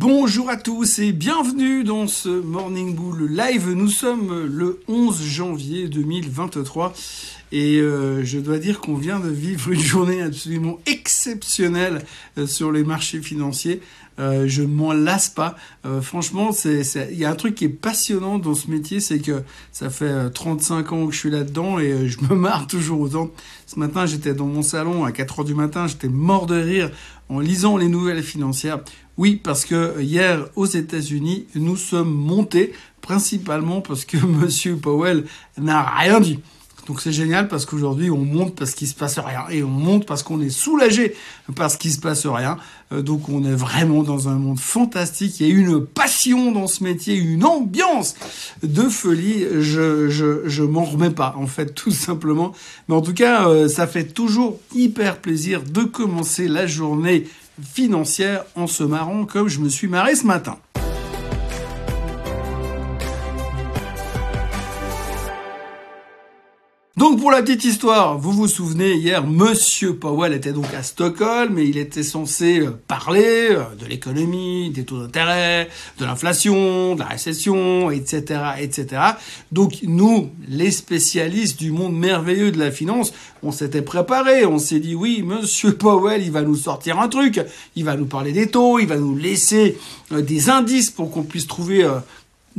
Bonjour à tous et bienvenue dans ce Morning Bull Live. Nous sommes le 11 janvier 2023 et euh, je dois dire qu'on vient de vivre une journée absolument exceptionnelle euh, sur les marchés financiers. Euh, je ne m'en lasse pas. franchement, il y a un truc qui est passionnant dans ce métier, c'est que ça fait 35 ans que je suis là-dedans et je me marre toujours autant. Ce matin, j'étais dans mon salon à 4 heures du matin, j'étais mort de rire en lisant les nouvelles financières. Oui, parce que hier aux États-Unis, nous sommes montés principalement parce que Monsieur Powell n'a rien dit. Donc c'est génial parce qu'aujourd'hui on monte parce qu'il se passe rien et on monte parce qu'on est soulagé parce qu'il se passe rien. Euh, donc on est vraiment dans un monde fantastique. Il y a une passion dans ce métier, une ambiance de folie. Je je je m'en remets pas en fait tout simplement. Mais en tout cas euh, ça fait toujours hyper plaisir de commencer la journée financière en se marrant comme je me suis marré ce matin. Donc pour la petite histoire, vous vous souvenez hier, Monsieur Powell était donc à Stockholm et il était censé euh, parler euh, de l'économie, des taux d'intérêt, de l'inflation, de la récession, etc., etc. Donc nous, les spécialistes du monde merveilleux de la finance, on s'était préparé, on s'est dit oui, Monsieur Powell, il va nous sortir un truc, il va nous parler des taux, il va nous laisser euh, des indices pour qu'on puisse trouver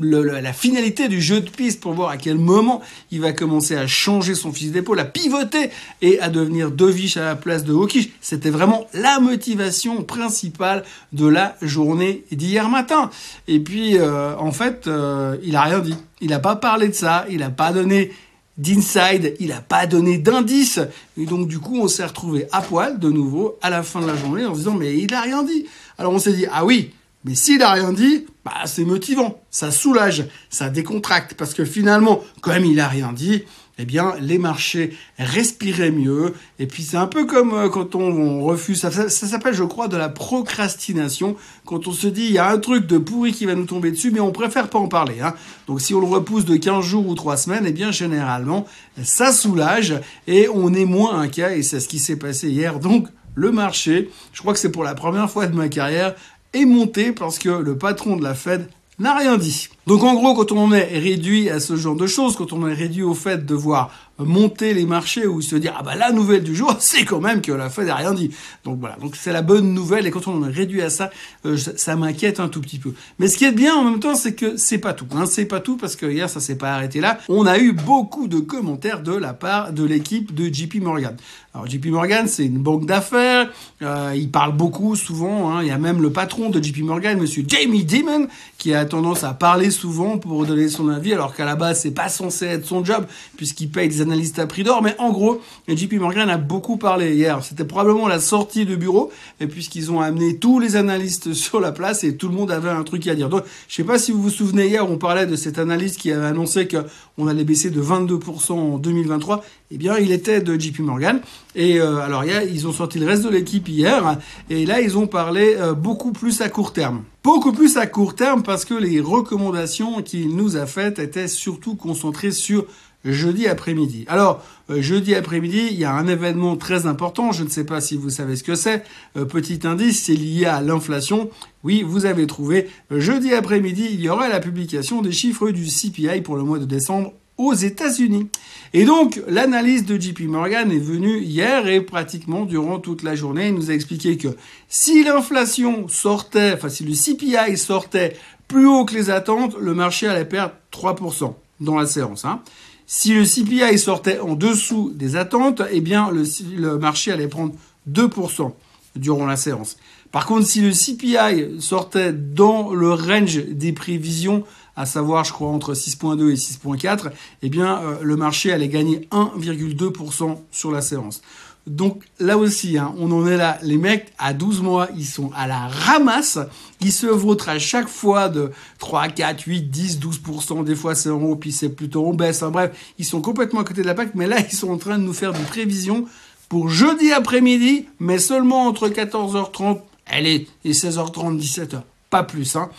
la finalité du jeu de piste pour voir à quel moment il va commencer à changer son fusil d'épaule, à pivoter et à devenir Dovich à la place de Hawkish. C'était vraiment la motivation principale de la journée d'hier matin. Et puis, euh, en fait, euh, il a rien dit. Il n'a pas parlé de ça. Il n'a pas donné d'inside, il n'a pas donné d'indice. Et donc, du coup, on s'est retrouvé à poil de nouveau à la fin de la journée en se disant, mais il n'a rien dit. Alors, on s'est dit, ah oui, mais s'il a rien dit, bah, c'est motivant, ça soulage, ça décontracte, parce que finalement, comme il a rien dit, eh bien, les marchés respiraient mieux. Et puis, c'est un peu comme euh, quand on, refuse, ça, ça, s'appelle, je crois, de la procrastination. Quand on se dit, il y a un truc de pourri qui va nous tomber dessus, mais on préfère pas en parler. Hein. Donc, si on le repousse de 15 jours ou 3 semaines, eh bien, généralement, ça soulage et on est moins inquiet. Et c'est ce qui s'est passé hier. Donc, le marché, je crois que c'est pour la première fois de ma carrière, est monté parce que le patron de la Fed n'a rien dit. Donc en gros, quand on est réduit à ce genre de choses, quand on est réduit au fait de voir monter les marchés ou se dire ah bah la nouvelle du jour, c'est quand même que la Fed n'a rien dit. Donc voilà, donc c'est la bonne nouvelle et quand on est réduit à ça, euh, ça, m'inquiète un tout petit peu. Mais ce qui est bien en même temps, c'est que c'est pas tout. Hein, c'est pas tout parce que hier ça s'est pas arrêté là. On a eu beaucoup de commentaires de la part de l'équipe de JP Morgan. Alors JP Morgan, c'est une banque d'affaires. Euh, il parle beaucoup, souvent. Hein. Il y a même le patron de JP Morgan, Monsieur Jamie Dimon, qui a tendance à parler souvent pour donner son avis, alors qu'à la base c'est pas censé être son job puisqu'il paye des analystes à prix d'or. Mais en gros, JP Morgan a beaucoup parlé hier. C'était probablement la sortie de bureau, et puisqu'ils ont amené tous les analystes sur la place et tout le monde avait un truc à dire. Donc, je sais pas si vous vous souvenez hier, on parlait de cet analyste qui avait annoncé qu'on allait baisser de 22% en 2023 eh bien, il était de JP Morgan. Et euh, alors, ils ont sorti le reste de l'équipe hier. Et là, ils ont parlé euh, beaucoup plus à court terme. Beaucoup plus à court terme parce que les recommandations qu'il nous a faites étaient surtout concentrées sur jeudi après-midi. Alors, euh, jeudi après-midi, il y a un événement très important, je ne sais pas si vous savez ce que c'est. petit indice, c'est lié à l'inflation. Oui, vous avez trouvé. jeudi après-midi, il y aura la publication des chiffres du CPI pour le mois de décembre aux États-Unis. Et donc, l'analyse de JP Morgan est venue hier et pratiquement durant toute la journée, il nous a expliqué que si l'inflation sortait, enfin si le CPI sortait plus haut que les attentes, le marché allait perdre 3% dans la séance. Hein. Si le CPI sortait en dessous des attentes, eh bien le, le marché allait prendre 2% durant la séance. Par contre, si le CPI sortait dans le range des prévisions, à savoir, je crois, entre 6.2 et 6.4, eh bien, euh, le marché allait gagner 1,2% sur la séance. Donc là aussi, hein, on en est là. Les mecs, à 12 mois, ils sont à la ramasse. Ils se vautrent à chaque fois de 3, 4, 8, 10, 12%. Des fois, c'est en haut, puis c'est plutôt en baisse. bref, ils sont complètement à côté de la PAC. Mais là, ils sont en train de nous faire des prévisions pour jeudi après-midi, mais seulement entre 14h30 elle est 16h30, 17h. Pas plus. Hein.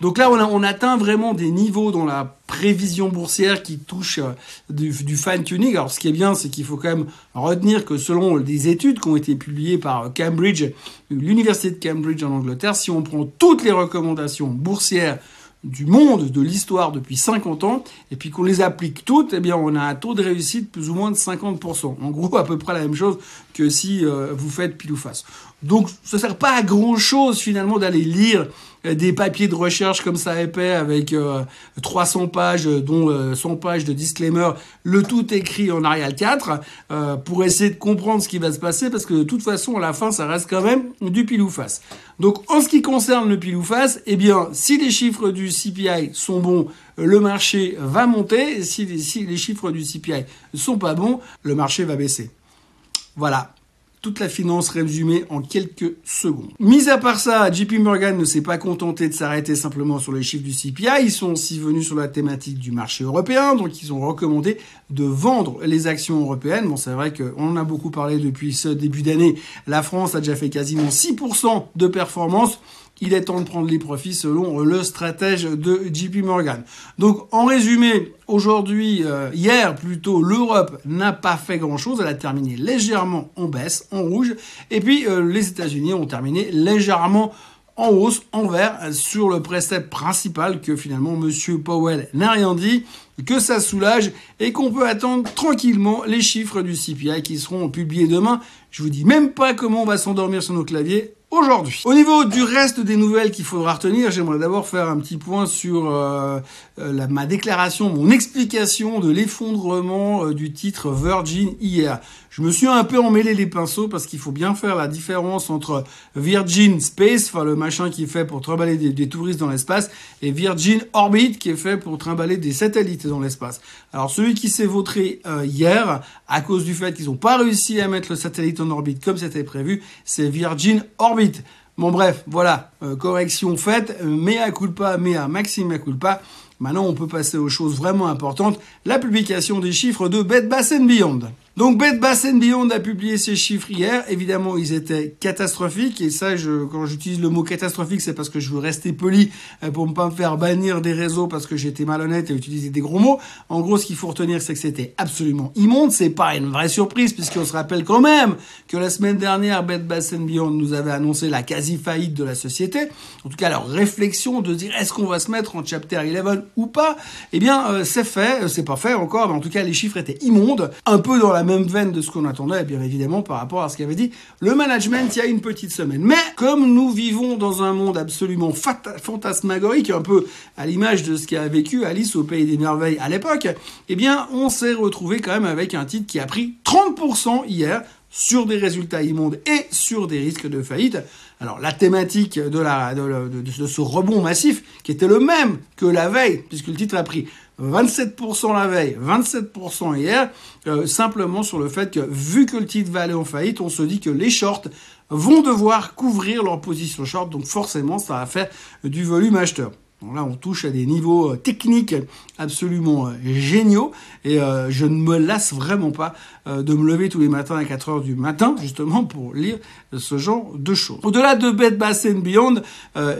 Donc là, on, atteint vraiment des niveaux dans la prévision boursière qui touchent euh, du, du fine-tuning. Alors ce qui est bien, c'est qu'il faut quand même retenir que selon des études qui ont été publiées par Cambridge, l'université de Cambridge en Angleterre, si on prend toutes les recommandations boursières du monde, de l'histoire depuis 50 ans, et puis qu'on les applique toutes, eh bien, on a un taux de réussite plus ou moins de 50%. En gros, à peu près la même chose que si euh, vous faites pile ou face. Donc, ça sert pas à grand chose finalement d'aller lire des papiers de recherche comme ça épais avec 300 euh, pages, dont 100 pages de disclaimer, le tout écrit en Arial 4, pour essayer de comprendre ce qui va se passer, parce que de toute façon, à la fin, ça reste quand même du pile ou face. Donc, en ce qui concerne le pile ou face, eh bien, si les chiffres du CPI sont bons, le marché va monter. Si les, si les chiffres du CPI sont pas bons, le marché va baisser. Voilà toute la finance résumée en quelques secondes. Mis à part ça, JP Morgan ne s'est pas contenté de s'arrêter simplement sur les chiffres du CPI, ils sont aussi venus sur la thématique du marché européen, donc ils ont recommandé de vendre les actions européennes. Bon, c'est vrai qu'on en a beaucoup parlé depuis ce début d'année. La France a déjà fait quasiment 6% de performance il est temps de prendre les profits selon le stratège de JP Morgan. Donc en résumé, aujourd'hui, euh, hier plutôt, l'Europe n'a pas fait grand-chose, elle a terminé légèrement en baisse, en rouge, et puis euh, les États-Unis ont terminé légèrement en hausse, en vert, sur le précepte principal que finalement Monsieur Powell n'a rien dit, que ça soulage et qu'on peut attendre tranquillement les chiffres du CPI qui seront publiés demain. Je vous dis même pas comment on va s'endormir sur nos claviers aujourd'hui. Au niveau du reste des nouvelles qu'il faudra retenir, j'aimerais d'abord faire un petit point sur euh, euh, ma déclaration, mon explication de l'effondrement euh, du titre Virgin hier. Je me suis un peu emmêlé les pinceaux parce qu'il faut bien faire la différence entre Virgin Space, enfin le machin qui est fait pour trimballer des, touristes dans l'espace, et Virgin Orbit qui est fait pour trimballer des satellites dans l'espace. Alors celui qui s'est vautré hier, à cause du fait qu'ils n'ont pas réussi à mettre le satellite en orbite comme c'était prévu, c'est Virgin Orbit Bon bref, voilà, euh, correction faite, mais à culpa, maxime à culpa. Maintenant, on peut passer aux choses vraiment importantes, la publication des chiffres de Bed Bath Beyond. Donc Bed Bath Beyond a publié ses chiffres hier. Évidemment, ils étaient catastrophiques. Et ça, je, quand j'utilise le mot catastrophique, c'est parce que je veux rester poli euh, pour ne pas me faire bannir des réseaux parce que j'étais malhonnête et utiliser des gros mots. En gros, ce qu'il faut retenir, c'est que c'était absolument immonde. C'est pas une vraie surprise puisqu'on se rappelle quand même que la semaine dernière, Bed Bath Beyond nous avait annoncé la quasi-faillite de la société. En tout cas, leur réflexion de dire est-ce qu'on va se mettre en chapter 11 ou pas? Eh bien, euh, c'est fait. Euh, c'est pas fait encore, mais en tout cas, les chiffres étaient immondes. Un peu dans la même veine de ce qu'on attendait, bien évidemment, par rapport à ce qu'avait dit le management il y a une petite semaine. Mais comme nous vivons dans un monde absolument fantasmagorique, un peu à l'image de ce qu'a vécu Alice au Pays des Merveilles à l'époque, eh bien, on s'est retrouvé quand même avec un titre qui a pris 30% hier sur des résultats immondes et sur des risques de faillite. Alors la thématique de, de, ce rebond massif, qui était le même que la veille, puisque le titre a pris 27% la veille, 27% hier, euh, simplement sur le fait que vu que le titre va aller en faillite, on se dit que les shorts vont devoir couvrir leur position short, donc forcément ça va faire du volume acheteur là, on touche à des niveaux euh, techniques absolument euh, géniaux et euh, je ne me lasse vraiment pas de me lever tous les matins à 4 heures du matin justement pour lire ce genre de choses. Au-delà de Bed Bath Beyond,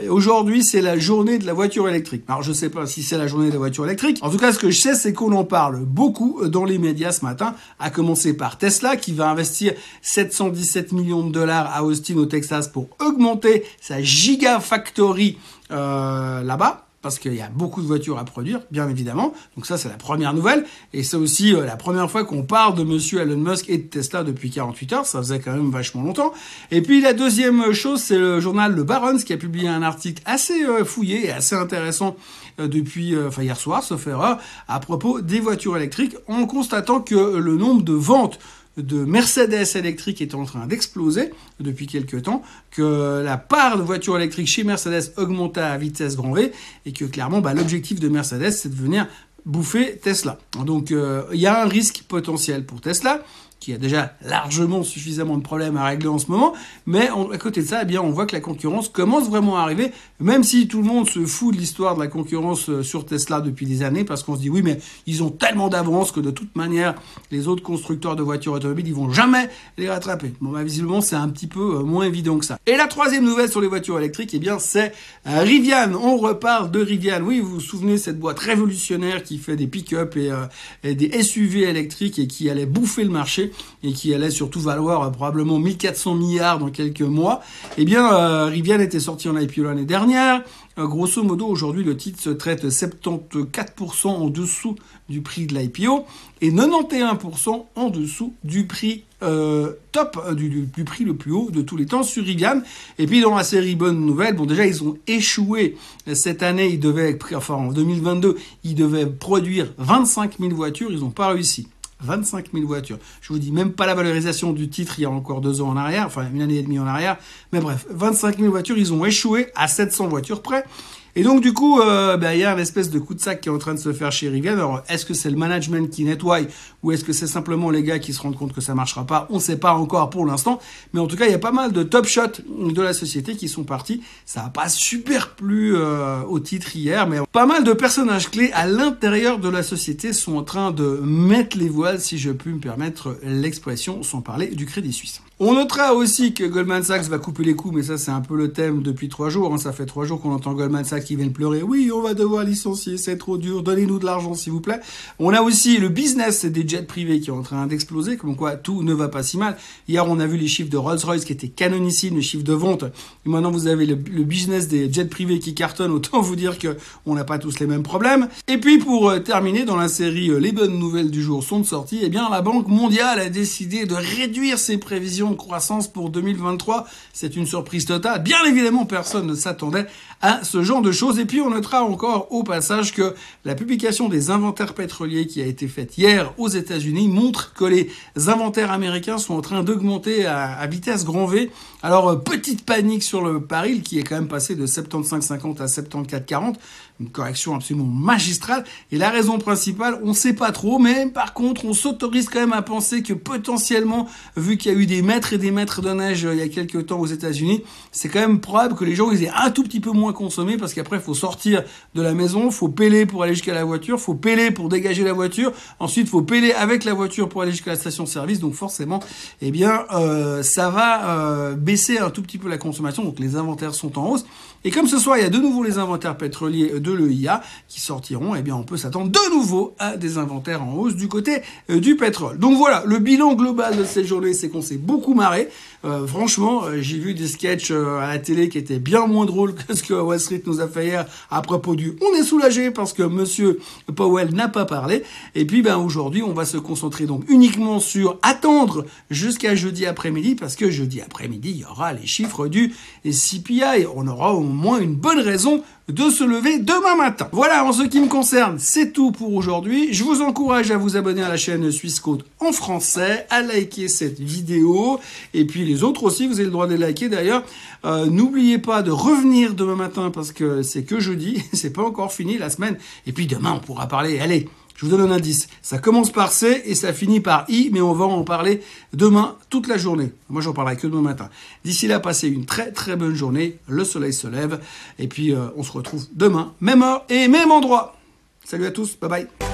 aujourd'hui c'est la journée de la voiture électrique. Alors je ne sais pas si c'est la journée de la voiture électrique. En tout cas, ce que je sais, c'est qu'on en parle beaucoup dans les médias ce matin, à commencer par Tesla qui va investir 717 millions de dollars à Austin au Texas pour augmenter sa gigafactory euh, là-bas parce qu'il y a beaucoup de voitures à produire, bien évidemment. Donc ça, c'est la première nouvelle. Et c'est aussi euh, la première fois qu'on parle de monsieur Elon Musk et de Tesla depuis 48 heures. Ça faisait quand même vachement longtemps. Et puis la deuxième chose, c'est le journal Le Barons qui a publié un article assez euh, fouillé et assez intéressant depuis, enfin hier soir, sauf erreur, à propos des voitures électriques, en constatant que le nombre de ventes de Mercedes électriques est en train d'exploser depuis quelques temps, que la part de voitures électriques chez Mercedes augmente à vitesse grand V et que clairement bah, l'objectif de Mercedes c'est de venir bouffer Tesla. Donc euh, il y a un risque potentiel pour Tesla qui a déjà largement suffisamment de problèmes à régler en ce moment. Mais à côté de ça, eh bien, on voit que la concurrence commence vraiment à arriver, même si tout le monde se fout de l'histoire de la concurrence euh, sur Tesla depuis des années, parce qu'on se dit oui, mais ils ont tellement d'avance que de toute manière, les autres constructeurs de voitures automobiles, ils vont jamais les rattraper. Bon, bah, visiblement, c'est un petit peu euh, moins évident que ça. Et la troisième nouvelle sur les voitures électriques, eh bien, c'est euh, Rivian. On reparle de Rivian. Oui, vous vous souvenez cette boîte révolutionnaire qui fait des pick-up et des SUV électriques et qui allait bouffer le marché et qui allait surtout valoir euh, probablement 1400 milliards dans quelques mois, eh bien, euh, Rivian était sorti en IPO l'année dernière. Euh, grosso modo, aujourd'hui, le titre se traite 74% en dessous du prix de l'IPO et 91% en dessous du prix top, du, prix le plus haut de tous les temps sur Rivian. Et puis dans la série Bonne Nouvelle, bon déjà ils ont échoué cette année, ils devaient, enfin en 2022, ils devaient produire 25 000 voitures, ils n'ont pas réussi. 25 000 voitures. Je vous dis même pas la valorisation du titre il y a encore deux ans en arrière, enfin une année et demie en arrière. Mais bref, 25 000 voitures, ils ont échoué à 700 voitures près. Et donc du coup, euh, ben, il y a une espèce de coup de sac qui est en train de se faire chez Rivian. Alors est-ce que c'est le management qui nettoie ou est-ce que c'est simplement les gars qui se rendent compte que ça marchera pas? On ne sait pas encore pour l'instant. Mais en tout cas, il y a pas mal de top shots de la société qui sont partis. Ça n'a pas super plu euh, au titre hier, mais pas mal de personnages clés à l'intérieur de la société sont en train de mettre les voiles, si je puis me permettre l'expression, sans parler du Crédit Suisse. On notera aussi que Goldman Sachs va couper les coups, mais ça c'est un peu le thème depuis trois jours. Hein. Ça fait trois jours qu'on entend Goldman Sachs qui vient pleurer. Oui, on va devoir licencier, c'est trop dur. Donnez-nous de l'argent s'il vous plaît. On a aussi le business des jets privés qui est en train d'exploser, comme quoi tout ne va pas si mal. Hier on a vu les chiffres de Rolls-Royce qui étaient canonissimes, les chiffres de vente. Maintenant vous avez le, business des jets privés qui cartonnent. Autant vous dire que on n'a pas tous les mêmes problèmes. Et puis pour euh, terminer dans la série euh, les bonnes nouvelles du jour sont de sortie, eh bien la Banque mondiale a décidé de réduire ses prévisions croissance pour 2023. C'est une surprise totale. Bien évidemment, personne ne s'attendait à ce genre de choses. Et puis, on notera encore au passage que la publication des inventaires pétroliers qui a été faite hier aux États-Unis montre que les inventaires américains sont en train d'augmenter à, vitesse grand V. Alors, euh, petite panique sur le baril qui est quand même passé de 75,50 à 74,40 une correction absolument magistrale. Et la raison principale, on ne sait pas trop, mais par contre, on s'autorise quand même à penser que potentiellement, vu qu'il y a eu des mètres et des mètres de neige euh, il y a quelques temps aux États-Unis, c'est quand même probable que les gens aient un tout petit peu moins consommé parce qu'après, il faut sortir de la maison, faut peler pour aller jusqu'à la voiture, faut peler pour dégager la voiture, ensuite faut peler avec la voiture pour aller jusqu'à la station-service. Donc forcément, eh bien, euh, ça va euh, baisser un tout petit peu la consommation. Donc les inventaires sont en hausse. Et comme ce soir, il y a de nouveau les inventaires pétroliers de l'EIA qui sortiront, eh bien, on peut s'attendre de nouveau à des inventaires en hausse du côté euh, du pétrole. Donc voilà, le bilan global de cette journée, c'est qu'on s'est beaucoup marré. Euh, franchement, euh, j'ai vu des sketchs à la télé qui étaient bien moins drôles que ce que Wall Street nous a fait hier à propos du « on est soulagé parce que Monsieur Powell n'a pas parlé ». Et puis, ben, aujourd'hui, on va se concentrer donc uniquement sur attendre jusqu'à jeudi après-midi parce que jeudi après-midi, il y aura les chiffres du CPI. On aura au moins une bonne raison de se lever demain matin. Voilà, en ce qui me concerne, c'est tout pour aujourd'hui. Je vous encourage à vous abonner à la chaîne Suisse en français, à liker cette vidéo, et puis les autres aussi, vous avez le droit de les liker d'ailleurs. Euh, n'oubliez pas de revenir demain matin parce que c'est que jeudi, c'est pas encore fini la semaine, et puis demain on pourra parler, allez, je vous donne un indice. Ça commence par C et ça finit par I, mais on va en parler demain toute la journée. Moi, j'en parlerai que demain matin. D'ici là, passez une très très bonne journée. Le soleil se lève et puis euh, on se retrouve demain, même heure et même endroit. Salut à tous, bye bye.